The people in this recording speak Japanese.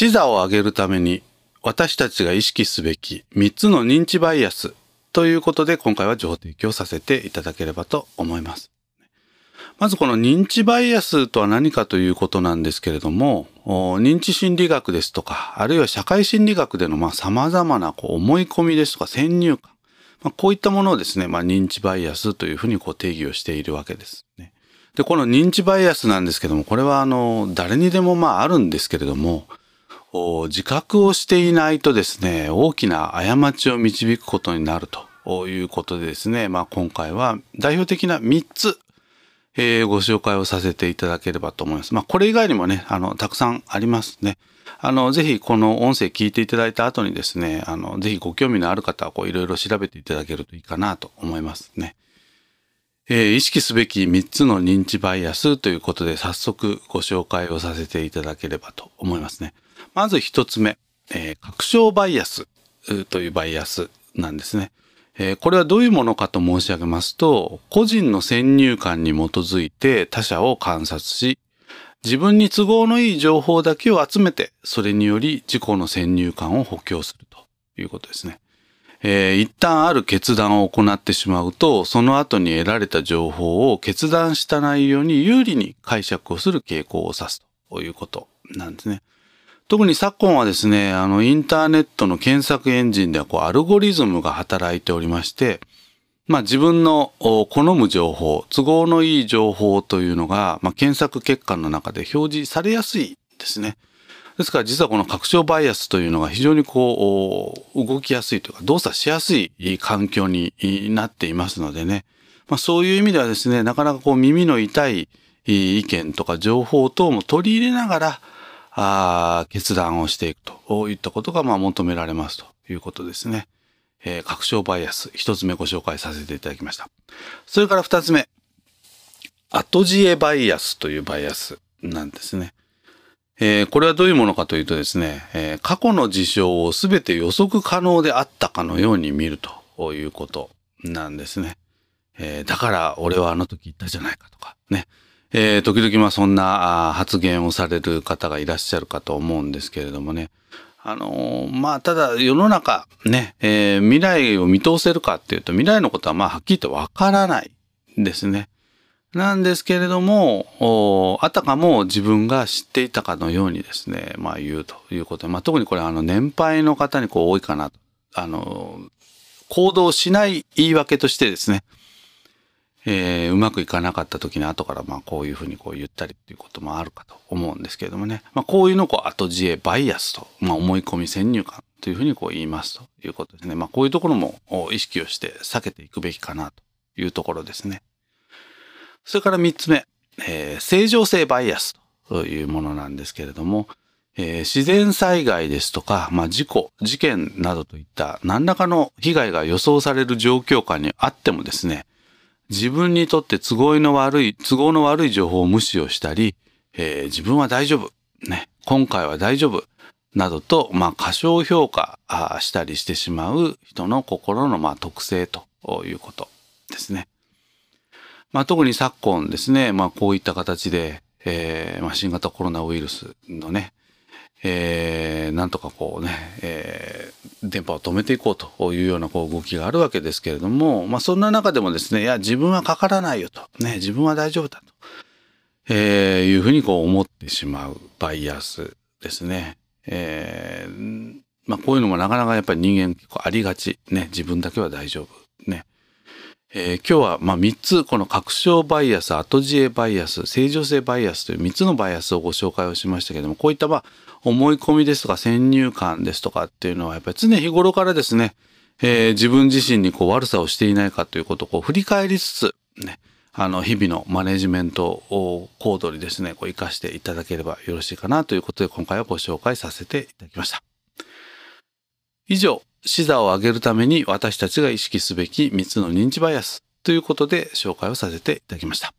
視座を上げるために私たちが意識すべき3つの認知バイアスということで今回は情報提供させていただければと思います。まずこの認知バイアスとは何かということなんですけれども、認知心理学ですとか、あるいは社会心理学でのまあ様々なこう思い込みですとか先入観、まあ、こういったものをですね、まあ、認知バイアスというふうにこう定義をしているわけですね。で、この認知バイアスなんですけども、これはあの、誰にでもまああるんですけれども、自覚をしていないとですね、大きな過ちを導くことになるということでですね、まあ今回は代表的な3つ、えー、ご紹介をさせていただければと思います。まあこれ以外にもね、あの、たくさんありますね。あの、ぜひこの音声聞いていただいた後にですね、あの、ぜひご興味のある方はこういろいろ調べていただけるといいかなと思いますね。えー、意識すべき3つの認知バイアスということで早速ご紹介をさせていただければと思いますね。まず1つ目、えー、確証バイアスというバイアスなんですね。えー、これはどういうものかと申し上げますと、個人の先入観に基づいて他者を観察し、自分に都合のいい情報だけを集めて、それにより自己の先入観を補強するということですね。えー、一旦ある決断を行ってしまうと、その後に得られた情報を決断した内容に有利に解釈をする傾向を指すということなんですね。特に昨今はですね、あの、インターネットの検索エンジンでは、こう、アルゴリズムが働いておりまして、まあ自分の好む情報、都合のいい情報というのが、まあ、検索結果の中で表示されやすいですね。ですから実はこの拡張バイアスというのが非常にこう、動きやすいというか、動作しやすい環境になっていますのでね。まあそういう意味ではですね、なかなかこう耳の痛い意見とか情報等も取り入れながら、あ決断をしていくといったことがまあ求められますということですね。えー、拡張バイアス、一つ目ご紹介させていただきました。それから二つ目、後知恵バイアスというバイアスなんですね。えー、これはどういうものかというとですね、えー、過去の事象をすべて予測可能であったかのように見るということなんですね。えー、だから俺はあの時言ったじゃないかとかね。えー、時々まあそんな発言をされる方がいらっしゃるかと思うんですけれどもね。あのー、まあただ世の中ね、えー、未来を見通せるかっていうと未来のことはまあはっきりとわからないですね。なんですけれども、あたかも自分が知っていたかのようにですね、まあ言うということで、まあ特にこれあの年配の方にこう多いかな。あの、行動しない言い訳としてですね、えー、うまくいかなかった時に後からまあこういうふうにこう言ったりっていうこともあるかと思うんですけれどもね。まあこういうのをこう後知恵バイアスと、まあ思い込み先入観というふうにこう言いますということですね。まあこういうところも意識をして避けていくべきかなというところですね。それから三つ目、えー、正常性バイアスというものなんですけれども、えー、自然災害ですとか、まあ、事故、事件などといった何らかの被害が予想される状況下にあってもですね、自分にとって都合の悪い、都合の悪い情報を無視をしたり、えー、自分は大丈夫、ね、今回は大丈夫、などと、まあ、過小評価したりしてしまう人の心の、まあ、特性ということですね。まあ、特に昨今ですね、まあ、こういった形で、えー、まあ、新型コロナウイルスのね、えー、なんとかこうね、えー、電波を止めていこうというようなこう動きがあるわけですけれども、まあ、そんな中でもですね、いや、自分はかからないよと、ね、自分は大丈夫だと、えー、いうふうにこう思ってしまうバイアスですね。えー、まあ、こういうのもなかなかやっぱり人間結構ありがち。ね、自分だけは大丈夫。えー、今日はまあ3つこの確証バイアス、後知恵バイアス、正常性バイアスという3つのバイアスをご紹介をしましたけども、こういったまあ思い込みですとか先入観ですとかっていうのはやっぱり常日頃からですね、えー、自分自身にこう悪さをしていないかということをこう振り返りつつ、ね、あの日々のマネジメントを行動にですね、こう活かしていただければよろしいかなということで今回はご紹介させていただきました。以上、視座を上げるために私たちが意識すべき3つの認知バイアスということで紹介をさせていただきました。